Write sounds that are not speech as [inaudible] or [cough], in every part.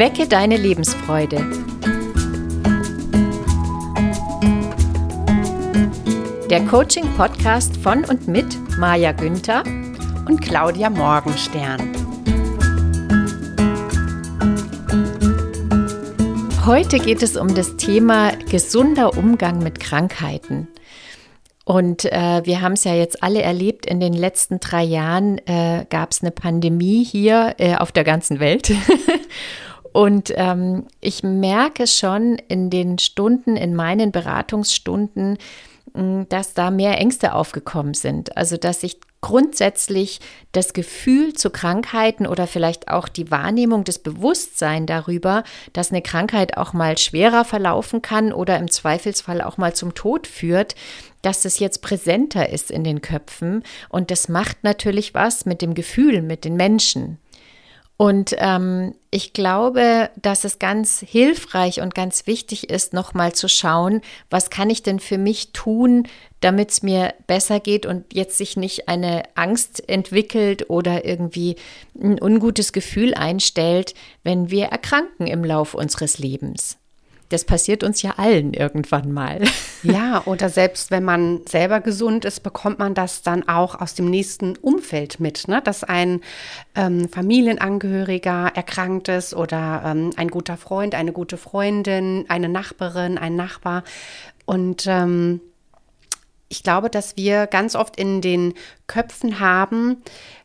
Wecke deine Lebensfreude. Der Coaching-Podcast von und mit Maja Günther und Claudia Morgenstern. Heute geht es um das Thema gesunder Umgang mit Krankheiten. Und äh, wir haben es ja jetzt alle erlebt, in den letzten drei Jahren äh, gab es eine Pandemie hier äh, auf der ganzen Welt. [laughs] Und ähm, ich merke schon in den Stunden, in meinen Beratungsstunden, dass da mehr Ängste aufgekommen sind. Also dass sich grundsätzlich das Gefühl zu Krankheiten oder vielleicht auch die Wahrnehmung des Bewusstseins darüber, dass eine Krankheit auch mal schwerer verlaufen kann oder im Zweifelsfall auch mal zum Tod führt, dass es jetzt präsenter ist in den Köpfen. Und das macht natürlich was mit dem Gefühl, mit den Menschen. Und ähm, ich glaube, dass es ganz hilfreich und ganz wichtig ist, nochmal zu schauen, was kann ich denn für mich tun, damit es mir besser geht und jetzt sich nicht eine Angst entwickelt oder irgendwie ein ungutes Gefühl einstellt, wenn wir erkranken im Lauf unseres Lebens. Das passiert uns ja allen irgendwann mal. [laughs] Ja, oder selbst wenn man selber gesund ist, bekommt man das dann auch aus dem nächsten Umfeld mit, ne? dass ein ähm, Familienangehöriger erkrankt ist oder ähm, ein guter Freund, eine gute Freundin, eine Nachbarin, ein Nachbar. Und ähm, ich glaube, dass wir ganz oft in den Köpfen haben,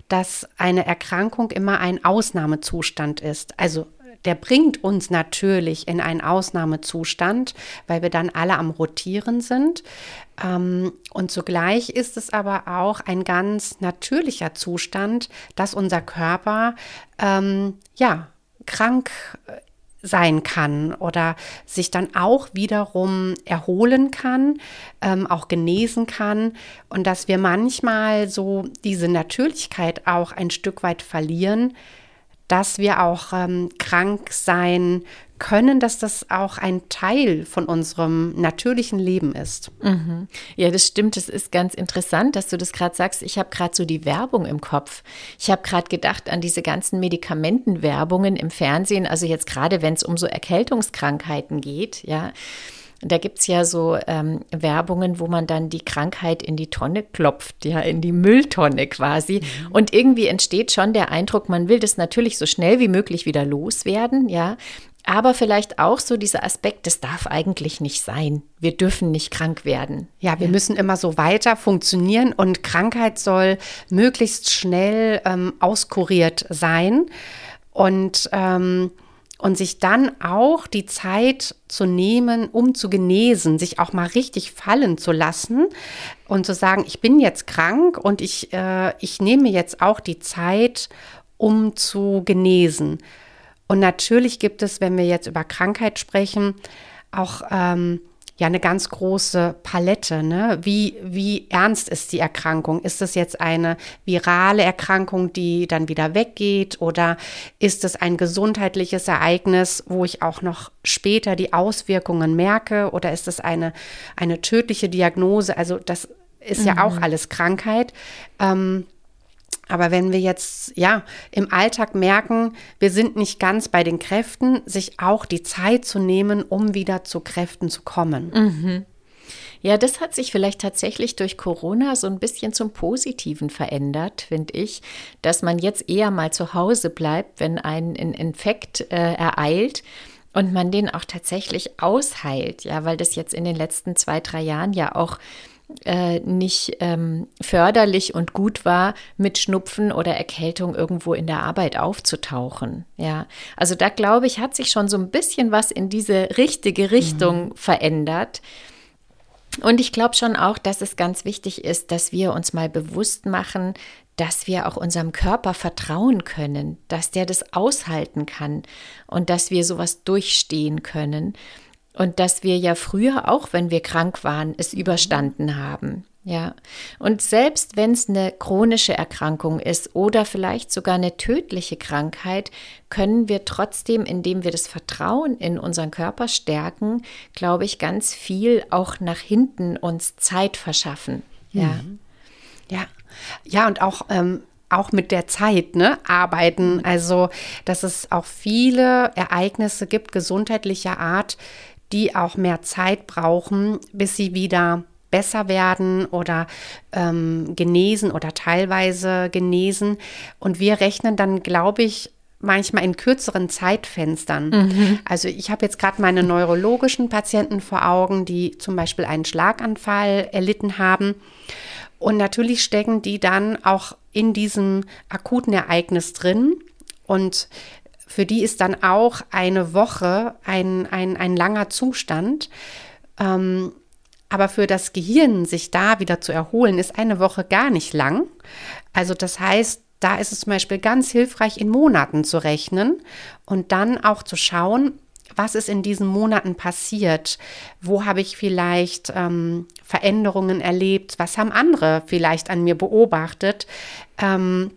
dass eine Erkrankung immer ein Ausnahmezustand ist. Also der bringt uns natürlich in einen Ausnahmezustand, weil wir dann alle am Rotieren sind. Ähm, und zugleich ist es aber auch ein ganz natürlicher Zustand, dass unser Körper ähm, ja krank äh, sein kann oder sich dann auch wiederum erholen kann, ähm, auch genesen kann und dass wir manchmal so diese Natürlichkeit auch ein Stück weit verlieren, dass wir auch ähm, krank sein können, dass das auch ein Teil von unserem natürlichen Leben ist. Mhm. Ja, das stimmt. Es ist ganz interessant, dass du das gerade sagst. Ich habe gerade so die Werbung im Kopf. Ich habe gerade gedacht an diese ganzen Medikamentenwerbungen im Fernsehen. Also jetzt gerade, wenn es um so Erkältungskrankheiten geht, ja da gibt es ja so ähm, Werbungen, wo man dann die Krankheit in die Tonne klopft, ja, in die Mülltonne quasi. Mhm. Und irgendwie entsteht schon der Eindruck, man will das natürlich so schnell wie möglich wieder loswerden, ja. Aber vielleicht auch so dieser Aspekt, das darf eigentlich nicht sein. Wir dürfen nicht krank werden. Ja, wir ja. müssen immer so weiter funktionieren und Krankheit soll möglichst schnell ähm, auskuriert sein. Und ähm, und sich dann auch die Zeit zu nehmen, um zu genesen, sich auch mal richtig fallen zu lassen und zu sagen, ich bin jetzt krank und ich, äh, ich nehme jetzt auch die Zeit, um zu genesen. Und natürlich gibt es, wenn wir jetzt über Krankheit sprechen, auch ähm, ja eine ganz große Palette. Ne? Wie, wie ernst ist die Erkrankung? Ist es jetzt eine virale Erkrankung, die dann wieder weggeht? Oder ist es ein gesundheitliches Ereignis, wo ich auch noch später die Auswirkungen merke? Oder ist es eine, eine tödliche Diagnose? Also das ist mhm. ja auch alles Krankheit. Ähm, aber wenn wir jetzt ja im Alltag merken, wir sind nicht ganz bei den Kräften, sich auch die Zeit zu nehmen, um wieder zu Kräften zu kommen. Mhm. Ja, das hat sich vielleicht tatsächlich durch Corona so ein bisschen zum Positiven verändert, finde ich, dass man jetzt eher mal zu Hause bleibt, wenn ein Infekt äh, ereilt und man den auch tatsächlich ausheilt, ja, weil das jetzt in den letzten zwei, drei Jahren ja auch äh, nicht ähm, förderlich und gut war, mit Schnupfen oder Erkältung irgendwo in der Arbeit aufzutauchen. Ja, also da glaube ich, hat sich schon so ein bisschen was in diese richtige Richtung mhm. verändert. Und ich glaube schon auch, dass es ganz wichtig ist, dass wir uns mal bewusst machen, dass wir auch unserem Körper vertrauen können, dass der das aushalten kann und dass wir sowas durchstehen können. Und dass wir ja früher, auch wenn wir krank waren, es überstanden haben. Ja, und selbst wenn es eine chronische Erkrankung ist oder vielleicht sogar eine tödliche Krankheit, können wir trotzdem, indem wir das Vertrauen in unseren Körper stärken, glaube ich, ganz viel auch nach hinten uns Zeit verschaffen. Ja, mhm. ja, ja, und auch ähm, auch mit der Zeit ne, arbeiten. Also, dass es auch viele Ereignisse gibt, gesundheitlicher Art, die auch mehr Zeit brauchen, bis sie wieder besser werden oder ähm, genesen oder teilweise genesen. Und wir rechnen dann, glaube ich, manchmal in kürzeren Zeitfenstern. Mhm. Also ich habe jetzt gerade meine neurologischen Patienten vor Augen, die zum Beispiel einen Schlaganfall erlitten haben. Und natürlich stecken die dann auch in diesem akuten Ereignis drin. Und für die ist dann auch eine Woche ein, ein, ein langer Zustand. Ähm, aber für das Gehirn, sich da wieder zu erholen, ist eine Woche gar nicht lang. Also das heißt, da ist es zum Beispiel ganz hilfreich, in Monaten zu rechnen und dann auch zu schauen, was ist in diesen Monaten passiert? Wo habe ich vielleicht ähm, Veränderungen erlebt? Was haben andere vielleicht an mir beobachtet? Ähm,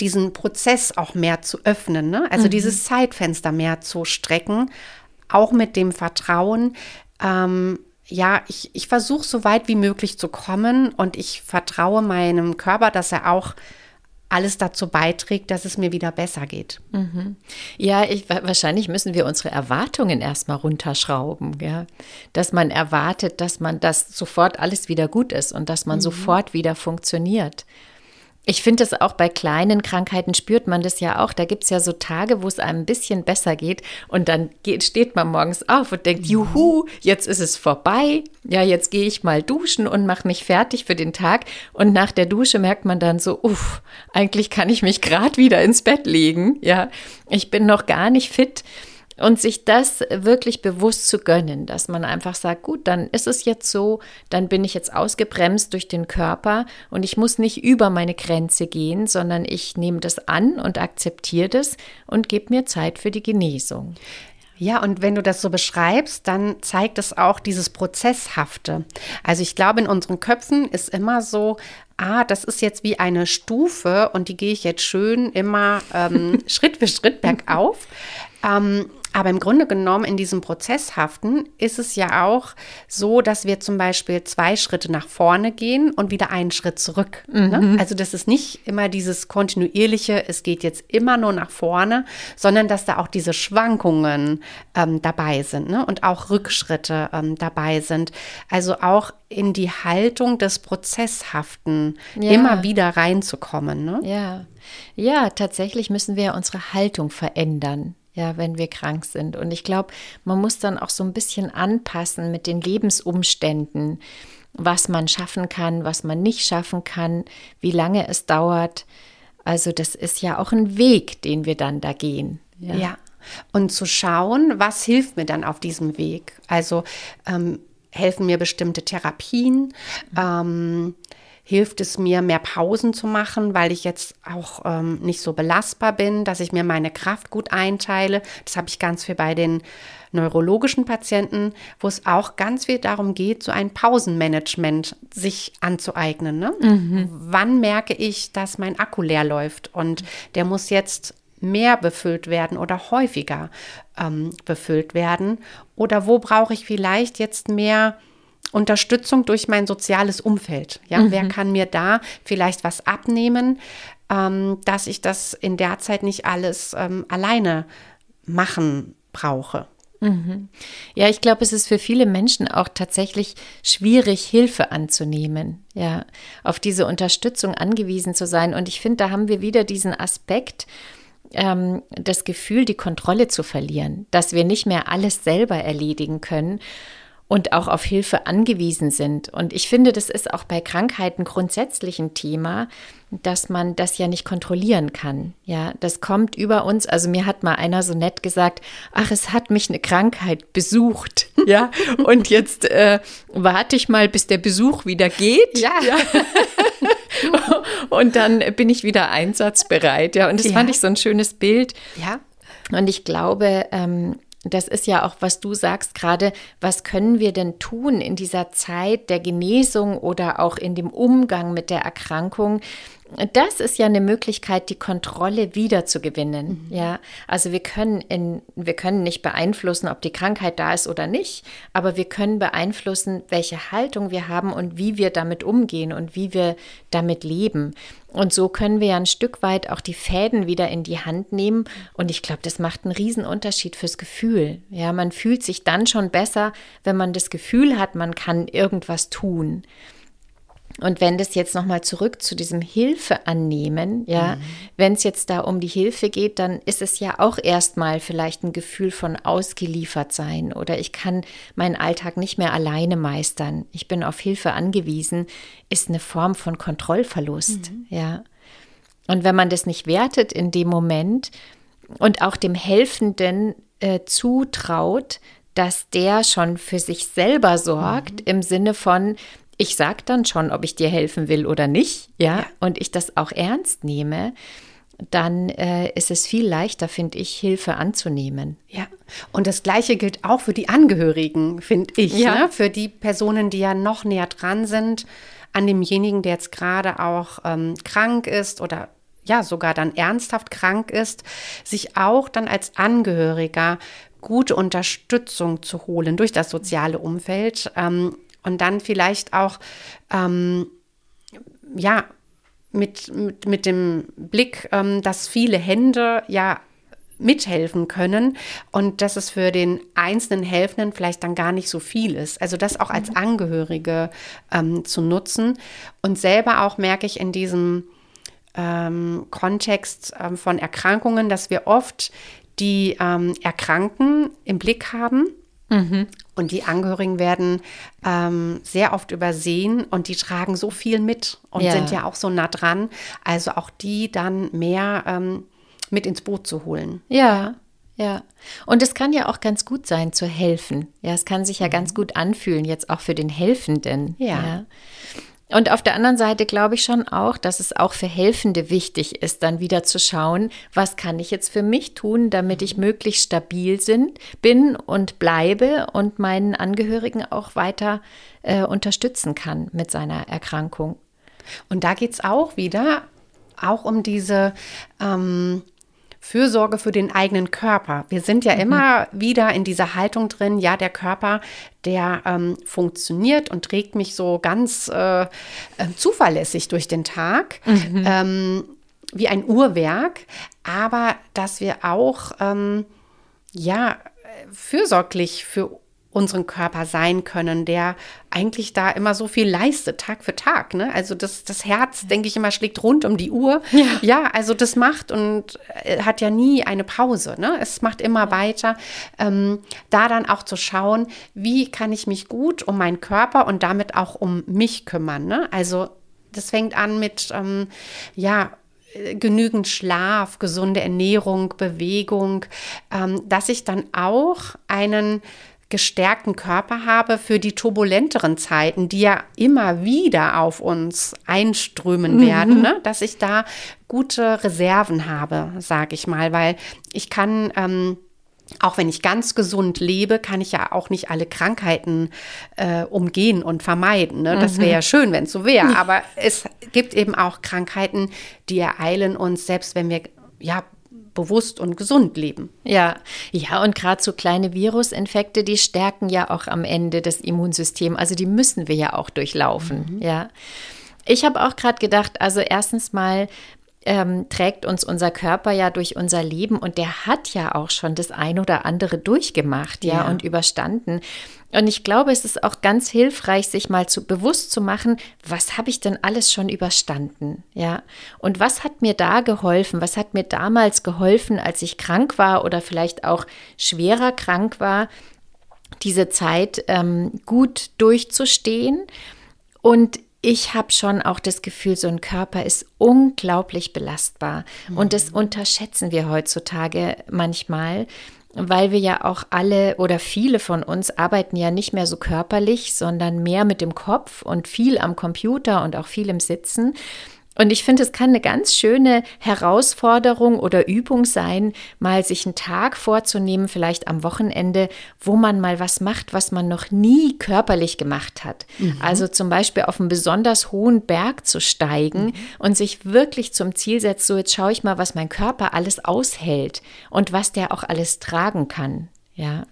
diesen Prozess auch mehr zu öffnen, ne? also mhm. dieses Zeitfenster mehr zu strecken, auch mit dem Vertrauen, ähm, ja, ich, ich versuche so weit wie möglich zu kommen und ich vertraue meinem Körper, dass er auch alles dazu beiträgt, dass es mir wieder besser geht. Mhm. Ja, ich, wahrscheinlich müssen wir unsere Erwartungen erstmal runterschrauben, ja? dass man erwartet, dass man das sofort alles wieder gut ist und dass man mhm. sofort wieder funktioniert. Ich finde es auch bei kleinen Krankheiten spürt man das ja auch. Da gibt es ja so Tage, wo es einem ein bisschen besser geht und dann geht, steht man morgens auf und denkt, juhu, jetzt ist es vorbei. Ja, jetzt gehe ich mal duschen und mache mich fertig für den Tag. Und nach der Dusche merkt man dann so, uff, eigentlich kann ich mich gerade wieder ins Bett legen. Ja, ich bin noch gar nicht fit. Und sich das wirklich bewusst zu gönnen, dass man einfach sagt, gut, dann ist es jetzt so, dann bin ich jetzt ausgebremst durch den Körper und ich muss nicht über meine Grenze gehen, sondern ich nehme das an und akzeptiere das und gebe mir Zeit für die Genesung. Ja, und wenn du das so beschreibst, dann zeigt es auch dieses Prozesshafte. Also ich glaube, in unseren Köpfen ist immer so, ah, das ist jetzt wie eine Stufe und die gehe ich jetzt schön immer ähm, [laughs] Schritt für Schritt bergauf. Ähm, aber im Grunde genommen in diesem Prozesshaften ist es ja auch so, dass wir zum Beispiel zwei Schritte nach vorne gehen und wieder einen Schritt zurück. Ne? Mhm. Ne? Also das ist nicht immer dieses kontinuierliche, es geht jetzt immer nur nach vorne, sondern dass da auch diese Schwankungen ähm, dabei sind ne? und auch Rückschritte ähm, dabei sind. Also auch in die Haltung des Prozesshaften ja. immer wieder reinzukommen. Ne? Ja. ja, tatsächlich müssen wir unsere Haltung verändern ja, wenn wir krank sind. Und ich glaube, man muss dann auch so ein bisschen anpassen mit den Lebensumständen, was man schaffen kann, was man nicht schaffen kann, wie lange es dauert. Also das ist ja auch ein Weg, den wir dann da gehen. Ja. ja. Und zu schauen, was hilft mir dann auf diesem Weg. Also ähm, helfen mir bestimmte Therapien. Ähm, hilft es mir, mehr Pausen zu machen, weil ich jetzt auch ähm, nicht so belastbar bin, dass ich mir meine Kraft gut einteile. Das habe ich ganz viel bei den neurologischen Patienten, wo es auch ganz viel darum geht, so ein Pausenmanagement sich anzueignen. Ne? Mhm. Wann merke ich, dass mein Akku leer läuft und der muss jetzt mehr befüllt werden oder häufiger ähm, befüllt werden? Oder wo brauche ich vielleicht jetzt mehr Unterstützung durch mein soziales Umfeld. Ja, mhm. wer kann mir da vielleicht was abnehmen, ähm, dass ich das in der Zeit nicht alles ähm, alleine machen brauche? Mhm. Ja, ich glaube, es ist für viele Menschen auch tatsächlich schwierig, Hilfe anzunehmen, ja, auf diese Unterstützung angewiesen zu sein. Und ich finde, da haben wir wieder diesen Aspekt, ähm, das Gefühl, die Kontrolle zu verlieren, dass wir nicht mehr alles selber erledigen können und auch auf Hilfe angewiesen sind. Und ich finde, das ist auch bei Krankheiten grundsätzlich ein Thema, dass man das ja nicht kontrollieren kann. Ja, das kommt über uns. Also mir hat mal einer so nett gesagt, ach, es hat mich eine Krankheit besucht. Ja, [laughs] und jetzt äh, warte ich mal, bis der Besuch wieder geht. Ja. ja. und dann bin ich wieder einsatzbereit. Ja, und das ja. fand ich so ein schönes Bild. Ja. Und ich glaube, ähm, das ist ja auch, was du sagst gerade, was können wir denn tun in dieser Zeit der Genesung oder auch in dem Umgang mit der Erkrankung, das ist ja eine Möglichkeit, die Kontrolle wiederzugewinnen. Mhm. Ja, also wir können in, wir können nicht beeinflussen, ob die Krankheit da ist oder nicht, aber wir können beeinflussen, welche Haltung wir haben und wie wir damit umgehen und wie wir damit leben. Und so können wir ja ein Stück weit auch die Fäden wieder in die Hand nehmen. Und ich glaube, das macht einen riesen Unterschied fürs Gefühl. Ja, man fühlt sich dann schon besser, wenn man das Gefühl hat, man kann irgendwas tun. Und wenn das jetzt nochmal zurück zu diesem Hilfe annehmen, ja, mhm. wenn es jetzt da um die Hilfe geht, dann ist es ja auch erstmal vielleicht ein Gefühl von ausgeliefert sein oder ich kann meinen Alltag nicht mehr alleine meistern. Ich bin auf Hilfe angewiesen, ist eine Form von Kontrollverlust, mhm. ja. Und wenn man das nicht wertet in dem Moment und auch dem Helfenden äh, zutraut, dass der schon für sich selber sorgt, mhm. im Sinne von, ich sage dann schon, ob ich dir helfen will oder nicht, ja, ja. und ich das auch ernst nehme, dann äh, ist es viel leichter, finde ich, Hilfe anzunehmen. Ja, und das Gleiche gilt auch für die Angehörigen, finde ich, ja. ne? für die Personen, die ja noch näher dran sind an demjenigen, der jetzt gerade auch ähm, krank ist oder ja sogar dann ernsthaft krank ist, sich auch dann als Angehöriger gute Unterstützung zu holen durch das soziale Umfeld. Ähm, und dann vielleicht auch, ähm, ja, mit, mit, mit dem Blick, ähm, dass viele Hände ja mithelfen können und dass es für den einzelnen Helfenden vielleicht dann gar nicht so viel ist. Also das auch als mhm. Angehörige ähm, zu nutzen. Und selber auch merke ich in diesem ähm, Kontext ähm, von Erkrankungen, dass wir oft die ähm, Erkrankten im Blick haben Mhm. Und die Angehörigen werden ähm, sehr oft übersehen und die tragen so viel mit und ja. sind ja auch so nah dran. Also auch die dann mehr ähm, mit ins Boot zu holen. Ja, ja. Und es kann ja auch ganz gut sein, zu helfen. Ja, es kann sich ja mhm. ganz gut anfühlen, jetzt auch für den Helfenden. ja. ja. Und auf der anderen Seite glaube ich schon auch, dass es auch für Helfende wichtig ist, dann wieder zu schauen, was kann ich jetzt für mich tun, damit ich möglichst stabil sind, bin und bleibe und meinen Angehörigen auch weiter äh, unterstützen kann mit seiner Erkrankung. Und da geht es auch wieder auch um diese ähm, Fürsorge für den eigenen Körper. Wir sind ja mhm. immer wieder in dieser Haltung drin, ja, der Körper, der ähm, funktioniert und trägt mich so ganz äh, äh, zuverlässig durch den Tag. Mhm. Ähm, wie ein Uhrwerk, aber dass wir auch ähm, ja fürsorglich für unseren Körper sein können, der eigentlich da immer so viel leistet, Tag für Tag. Ne? Also das, das Herz, denke ich immer, schlägt rund um die Uhr. Ja. ja, also das macht und äh, hat ja nie eine Pause. Ne? Es macht immer weiter. Ähm, da dann auch zu schauen, wie kann ich mich gut um meinen Körper und damit auch um mich kümmern. Ne? Also das fängt an mit, ähm, ja, äh, genügend Schlaf, gesunde Ernährung, Bewegung, ähm, dass ich dann auch einen gestärkten Körper habe für die turbulenteren Zeiten, die ja immer wieder auf uns einströmen mhm. werden, ne? dass ich da gute Reserven habe, sage ich mal, weil ich kann ähm, auch wenn ich ganz gesund lebe, kann ich ja auch nicht alle Krankheiten äh, umgehen und vermeiden. Ne? Das wäre ja mhm. schön, wenn es so wäre. Aber es gibt eben auch Krankheiten, die ereilen uns, selbst wenn wir ja bewusst und gesund leben. Ja, ja, und gerade so kleine Virusinfekte, die stärken ja auch am Ende das Immunsystem. Also die müssen wir ja auch durchlaufen. Mhm. Ja. Ich habe auch gerade gedacht, also erstens mal ähm, trägt uns unser Körper ja durch unser Leben und der hat ja auch schon das ein oder andere durchgemacht, ja, ja. und überstanden. Und ich glaube, es ist auch ganz hilfreich, sich mal zu, bewusst zu machen, was habe ich denn alles schon überstanden? Ja. Und was hat mir da geholfen? Was hat mir damals geholfen, als ich krank war oder vielleicht auch schwerer krank war, diese Zeit ähm, gut durchzustehen? Und ich habe schon auch das Gefühl, so ein Körper ist unglaublich belastbar. Mhm. Und das unterschätzen wir heutzutage manchmal weil wir ja auch alle oder viele von uns arbeiten ja nicht mehr so körperlich, sondern mehr mit dem Kopf und viel am Computer und auch viel im Sitzen. Und ich finde, es kann eine ganz schöne Herausforderung oder Übung sein, mal sich einen Tag vorzunehmen, vielleicht am Wochenende, wo man mal was macht, was man noch nie körperlich gemacht hat. Mhm. Also zum Beispiel auf einen besonders hohen Berg zu steigen mhm. und sich wirklich zum Ziel setzt, so jetzt schaue ich mal, was mein Körper alles aushält und was der auch alles tragen kann. Ja.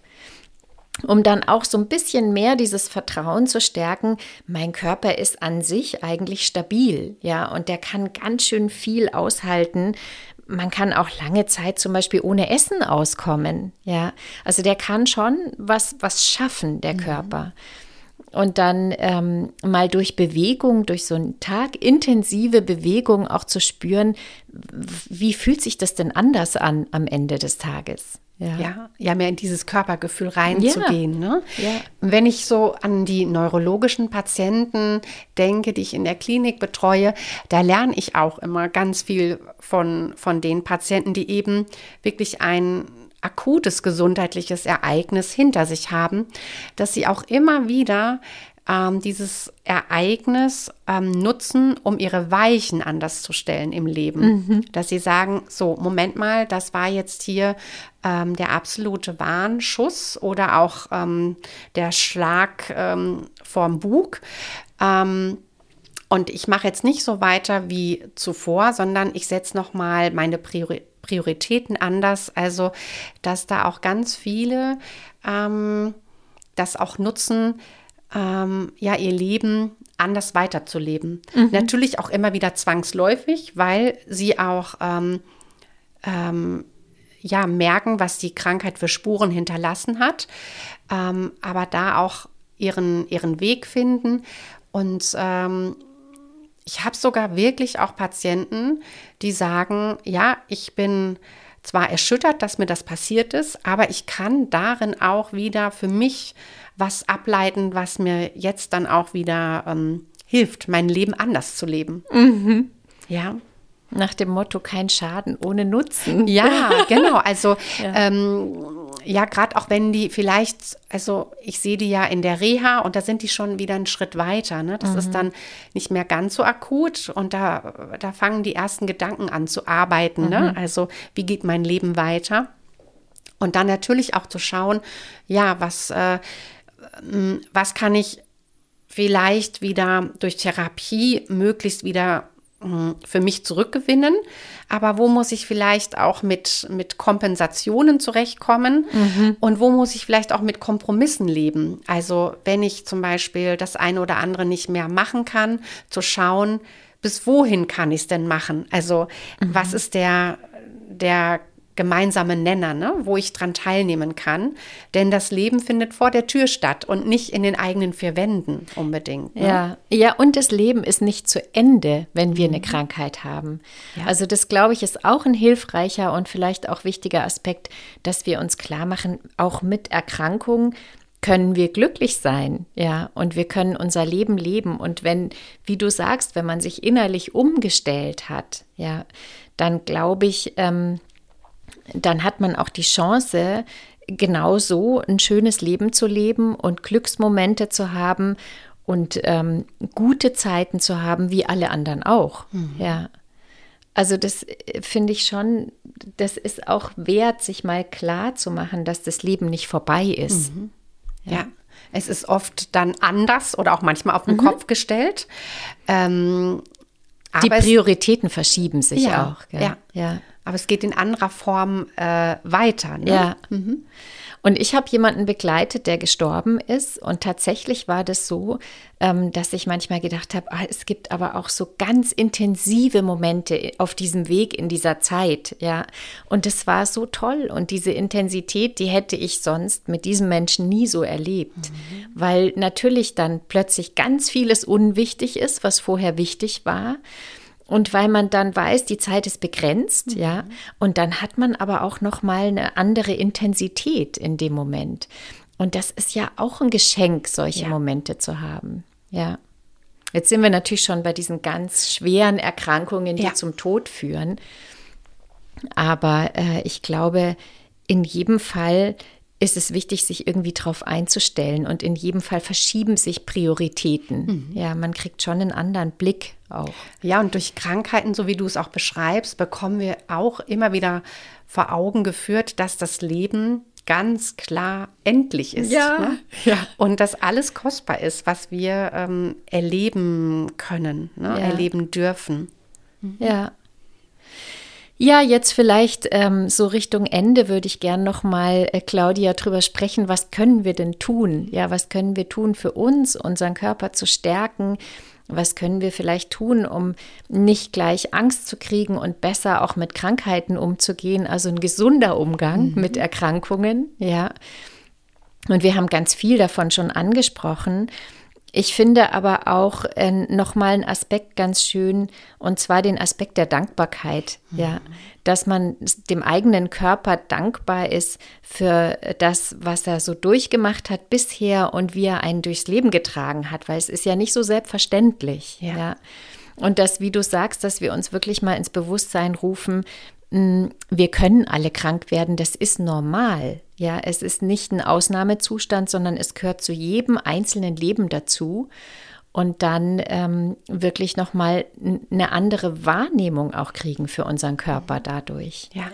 Um dann auch so ein bisschen mehr dieses Vertrauen zu stärken, mein Körper ist an sich eigentlich stabil, ja, und der kann ganz schön viel aushalten. Man kann auch lange Zeit zum Beispiel ohne Essen auskommen, ja. Also der kann schon was, was schaffen, der mhm. Körper. Und dann ähm, mal durch Bewegung, durch so einen Tag intensive Bewegung auch zu spüren, wie fühlt sich das denn anders an am Ende des Tages? Ja. ja, ja, mehr in dieses Körpergefühl reinzugehen. Ja. Ne? Ja. Wenn ich so an die neurologischen Patienten denke, die ich in der Klinik betreue, da lerne ich auch immer ganz viel von, von den Patienten, die eben wirklich ein akutes gesundheitliches Ereignis hinter sich haben, dass sie auch immer wieder ähm, dieses Ereignis ähm, nutzen, um ihre Weichen anders zu stellen im Leben. Mhm. Dass sie sagen, so, Moment mal, das war jetzt hier ähm, der absolute Warnschuss oder auch ähm, der Schlag ähm, vorm Bug. Ähm, und ich mache jetzt nicht so weiter wie zuvor, sondern ich setze nochmal meine Priori Prioritäten anders. Also, dass da auch ganz viele das auch nutzen, ähm, ja, ihr Leben anders weiterzuleben. Mhm. Natürlich auch immer wieder zwangsläufig, weil sie auch ähm, ähm, ja, merken, was die Krankheit für Spuren hinterlassen hat, ähm, aber da auch ihren, ihren Weg finden. Und ähm, ich habe sogar wirklich auch Patienten, die sagen, ja, ich bin zwar erschüttert, dass mir das passiert ist, aber ich kann darin auch wieder für mich was ableiten, was mir jetzt dann auch wieder ähm, hilft, mein Leben anders zu leben. Mhm. Ja. Nach dem Motto, kein Schaden ohne Nutzen. [laughs] Ja, genau. Also ja, ähm, ja gerade auch wenn die vielleicht, also ich sehe die ja in der Reha und da sind die schon wieder einen Schritt weiter. Ne? Das mhm. ist dann nicht mehr ganz so akut und da, da fangen die ersten Gedanken an zu arbeiten. Ne? Mhm. Ne? Also wie geht mein Leben weiter? Und dann natürlich auch zu schauen, ja, was, äh, was kann ich vielleicht wieder durch Therapie möglichst wieder für mich zurückgewinnen, aber wo muss ich vielleicht auch mit, mit Kompensationen zurechtkommen mhm. und wo muss ich vielleicht auch mit Kompromissen leben. Also wenn ich zum Beispiel das eine oder andere nicht mehr machen kann, zu schauen, bis wohin kann ich es denn machen? Also mhm. was ist der, der gemeinsame Nenner, ne, wo ich dran teilnehmen kann. Denn das Leben findet vor der Tür statt und nicht in den eigenen vier Wänden unbedingt. Ne? Ja, ja, und das Leben ist nicht zu Ende, wenn wir mhm. eine Krankheit haben. Ja. Also das, glaube ich, ist auch ein hilfreicher und vielleicht auch wichtiger Aspekt, dass wir uns klar machen, auch mit Erkrankungen können wir glücklich sein, ja, und wir können unser Leben leben. Und wenn, wie du sagst, wenn man sich innerlich umgestellt hat, ja, dann glaube ich, ähm, dann hat man auch die Chance, genauso ein schönes Leben zu leben und Glücksmomente zu haben und ähm, gute Zeiten zu haben, wie alle anderen auch. Mhm. Ja. Also das äh, finde ich schon, das ist auch wert, sich mal klar zu machen, dass das Leben nicht vorbei ist. Mhm. Ja. ja. Es ist oft dann anders oder auch manchmal auf den mhm. Kopf gestellt. Ähm, die Prioritäten verschieben sich ja, auch. Gell? Ja. ja. Aber es geht in anderer Form äh, weiter. Ne? Ja. Mhm. Und ich habe jemanden begleitet, der gestorben ist. Und tatsächlich war das so, ähm, dass ich manchmal gedacht habe, ah, es gibt aber auch so ganz intensive Momente auf diesem Weg in dieser Zeit. Ja. Und es war so toll. Und diese Intensität, die hätte ich sonst mit diesem Menschen nie so erlebt. Mhm. Weil natürlich dann plötzlich ganz vieles unwichtig ist, was vorher wichtig war. Und weil man dann weiß, die Zeit ist begrenzt, mhm. ja, und dann hat man aber auch noch mal eine andere Intensität in dem Moment. Und das ist ja auch ein Geschenk, solche ja. Momente zu haben. Ja. Jetzt sind wir natürlich schon bei diesen ganz schweren Erkrankungen, die ja. zum Tod führen. Aber äh, ich glaube, in jedem Fall ist es wichtig, sich irgendwie darauf einzustellen. Und in jedem Fall verschieben sich Prioritäten. Mhm. Ja, man kriegt schon einen anderen Blick auch. Ja, und durch Krankheiten, so wie du es auch beschreibst, bekommen wir auch immer wieder vor Augen geführt, dass das Leben ganz klar endlich ist. Ja. Ne? ja. Und dass alles kostbar ist, was wir ähm, erleben können, ne? ja. erleben dürfen. Ja. Ja, jetzt vielleicht ähm, so Richtung Ende würde ich gern noch mal äh, Claudia drüber sprechen. Was können wir denn tun? Ja, was können wir tun für uns, unseren Körper zu stärken? Was können wir vielleicht tun, um nicht gleich Angst zu kriegen und besser auch mit Krankheiten umzugehen? Also ein gesunder Umgang mhm. mit Erkrankungen, ja. Und wir haben ganz viel davon schon angesprochen. Ich finde aber auch äh, nochmal einen Aspekt ganz schön, und zwar den Aspekt der Dankbarkeit, mhm. ja, dass man dem eigenen Körper dankbar ist für das, was er so durchgemacht hat bisher und wie er einen durchs Leben getragen hat, weil es ist ja nicht so selbstverständlich, ja. ja. Und das, wie du sagst, dass wir uns wirklich mal ins Bewusstsein rufen, hm, wir können alle krank werden, das ist normal. Ja, es ist nicht ein Ausnahmezustand, sondern es gehört zu jedem einzelnen Leben dazu. Und dann ähm, wirklich nochmal eine andere Wahrnehmung auch kriegen für unseren Körper dadurch. Ja.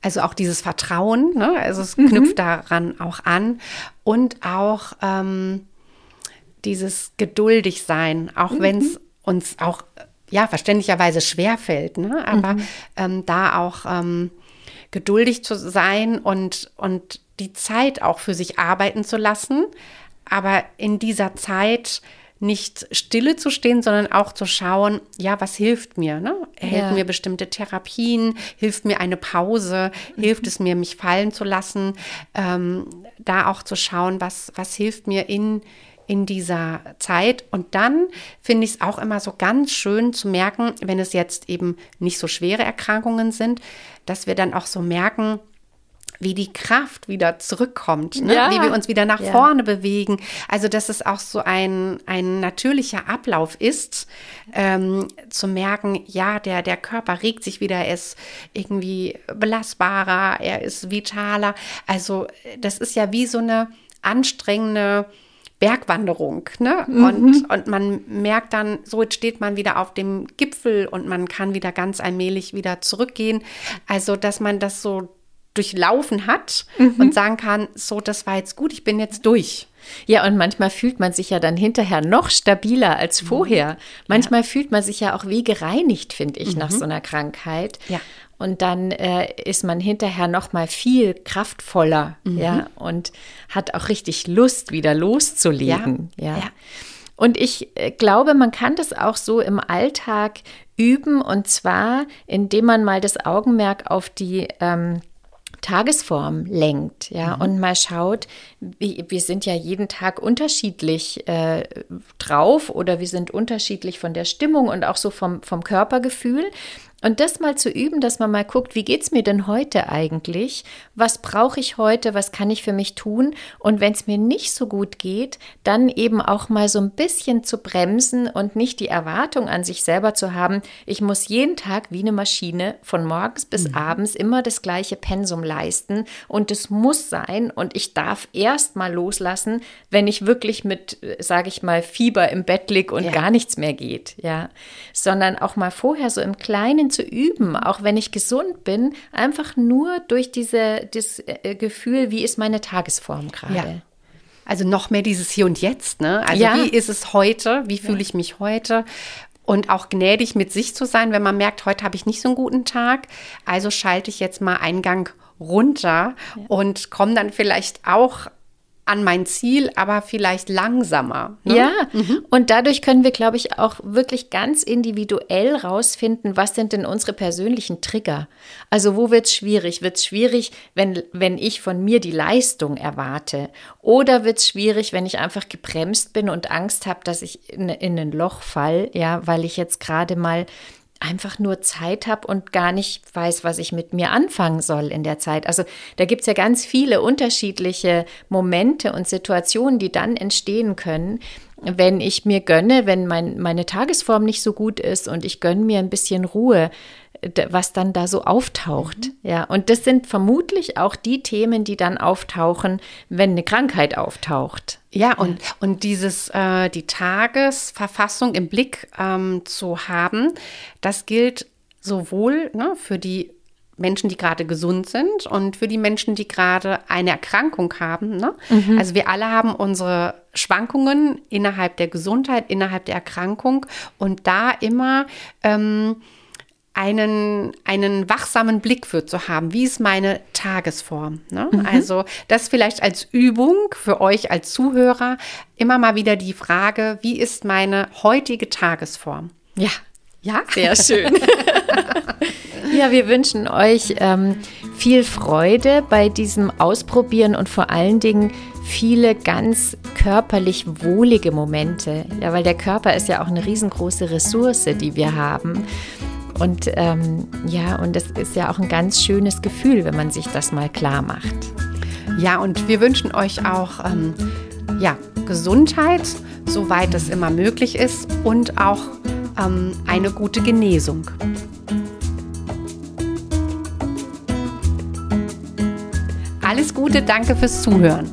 Also auch dieses Vertrauen, ne? also es knüpft mhm. daran auch an und auch ähm, dieses geduldig sein, auch mhm. wenn es uns auch ja verständlicherweise schwerfällt, ne? aber mhm. ähm, da auch ähm, geduldig zu sein und, und die Zeit auch für sich arbeiten zu lassen, aber in dieser Zeit nicht stille zu stehen, sondern auch zu schauen, ja, was hilft mir? Ne? Helfen ja. mir bestimmte Therapien? Hilft mir eine Pause? Mhm. Hilft es mir, mich fallen zu lassen? Ähm, da auch zu schauen, was, was hilft mir in, in dieser Zeit. Und dann finde ich es auch immer so ganz schön zu merken, wenn es jetzt eben nicht so schwere Erkrankungen sind, dass wir dann auch so merken, wie die Kraft wieder zurückkommt, ne? ja. wie wir uns wieder nach ja. vorne bewegen. Also, dass es auch so ein, ein natürlicher Ablauf ist, ähm, zu merken, ja, der, der Körper regt sich wieder, er ist irgendwie belastbarer, er ist vitaler. Also, das ist ja wie so eine anstrengende Bergwanderung. Ne? Mhm. Und, und man merkt dann, so jetzt steht man wieder auf dem Gipfel und man kann wieder ganz allmählich wieder zurückgehen. Also, dass man das so durchlaufen hat mhm. und sagen kann, so, das war jetzt gut, ich bin jetzt durch. Ja, und manchmal fühlt man sich ja dann hinterher noch stabiler als mhm. vorher. Manchmal ja. fühlt man sich ja auch wie gereinigt, finde ich, mhm. nach so einer Krankheit. Ja. Und dann äh, ist man hinterher noch mal viel kraftvoller, mhm. ja, und hat auch richtig Lust, wieder loszulegen, ja. ja. Und ich äh, glaube, man kann das auch so im Alltag üben, und zwar, indem man mal das Augenmerk auf die ähm, Tagesform lenkt, ja, mhm. und mal schaut, wie, wir sind ja jeden Tag unterschiedlich äh, drauf oder wir sind unterschiedlich von der Stimmung und auch so vom, vom Körpergefühl. Und das mal zu üben, dass man mal guckt, wie geht es mir denn heute eigentlich? Was brauche ich heute? Was kann ich für mich tun? Und wenn es mir nicht so gut geht, dann eben auch mal so ein bisschen zu bremsen und nicht die Erwartung an sich selber zu haben, ich muss jeden Tag wie eine Maschine von morgens bis mhm. abends immer das gleiche Pensum leisten und es muss sein und ich darf erst mal loslassen, wenn ich wirklich mit, sage ich mal, Fieber im Bett liege und ja. gar nichts mehr geht, ja, sondern auch mal vorher so im Kleinen bisschen zu üben, auch wenn ich gesund bin, einfach nur durch diese, das äh, Gefühl, wie ist meine Tagesform gerade. Ja. Also noch mehr dieses Hier und Jetzt, ne? Also ja. wie ist es heute? Wie fühle ich mich heute? Und auch gnädig mit sich zu sein, wenn man merkt, heute habe ich nicht so einen guten Tag. Also schalte ich jetzt mal einen Gang runter ja. und komme dann vielleicht auch an mein Ziel, aber vielleicht langsamer. Ne? Ja, mhm. und dadurch können wir, glaube ich, auch wirklich ganz individuell rausfinden, was sind denn unsere persönlichen Trigger. Also wo wird es schwierig? Wird es schwierig, wenn, wenn ich von mir die Leistung erwarte? Oder wird es schwierig, wenn ich einfach gebremst bin und Angst habe, dass ich in, in ein Loch fall, ja, weil ich jetzt gerade mal einfach nur Zeit habe und gar nicht weiß, was ich mit mir anfangen soll in der Zeit. Also da gibt es ja ganz viele unterschiedliche Momente und Situationen, die dann entstehen können, wenn ich mir gönne, wenn mein, meine Tagesform nicht so gut ist und ich gönne mir ein bisschen Ruhe, was dann da so auftaucht. Mhm. Ja, und das sind vermutlich auch die Themen, die dann auftauchen, wenn eine Krankheit auftaucht. Ja, und, und dieses, äh, die Tagesverfassung im Blick ähm, zu haben, das gilt sowohl ne, für die Menschen, die gerade gesund sind und für die Menschen, die gerade eine Erkrankung haben. Ne? Mhm. Also wir alle haben unsere Schwankungen innerhalb der Gesundheit, innerhalb der Erkrankung und da immer ähm, einen, einen wachsamen Blick für zu haben. Wie ist meine Tagesform? Ne? Mhm. Also das vielleicht als Übung für euch als Zuhörer immer mal wieder die Frage, wie ist meine heutige Tagesform? Ja, ja, sehr schön. [laughs] ja, wir wünschen euch ähm, viel Freude bei diesem Ausprobieren und vor allen Dingen viele ganz körperlich wohlige Momente. Ja, weil der Körper ist ja auch eine riesengroße Ressource, die wir haben. Und ähm, ja, und es ist ja auch ein ganz schönes Gefühl, wenn man sich das mal klar macht. Ja, und wir wünschen euch auch ähm, ja, Gesundheit, soweit es immer möglich ist, und auch ähm, eine gute Genesung. Alles Gute, danke fürs Zuhören.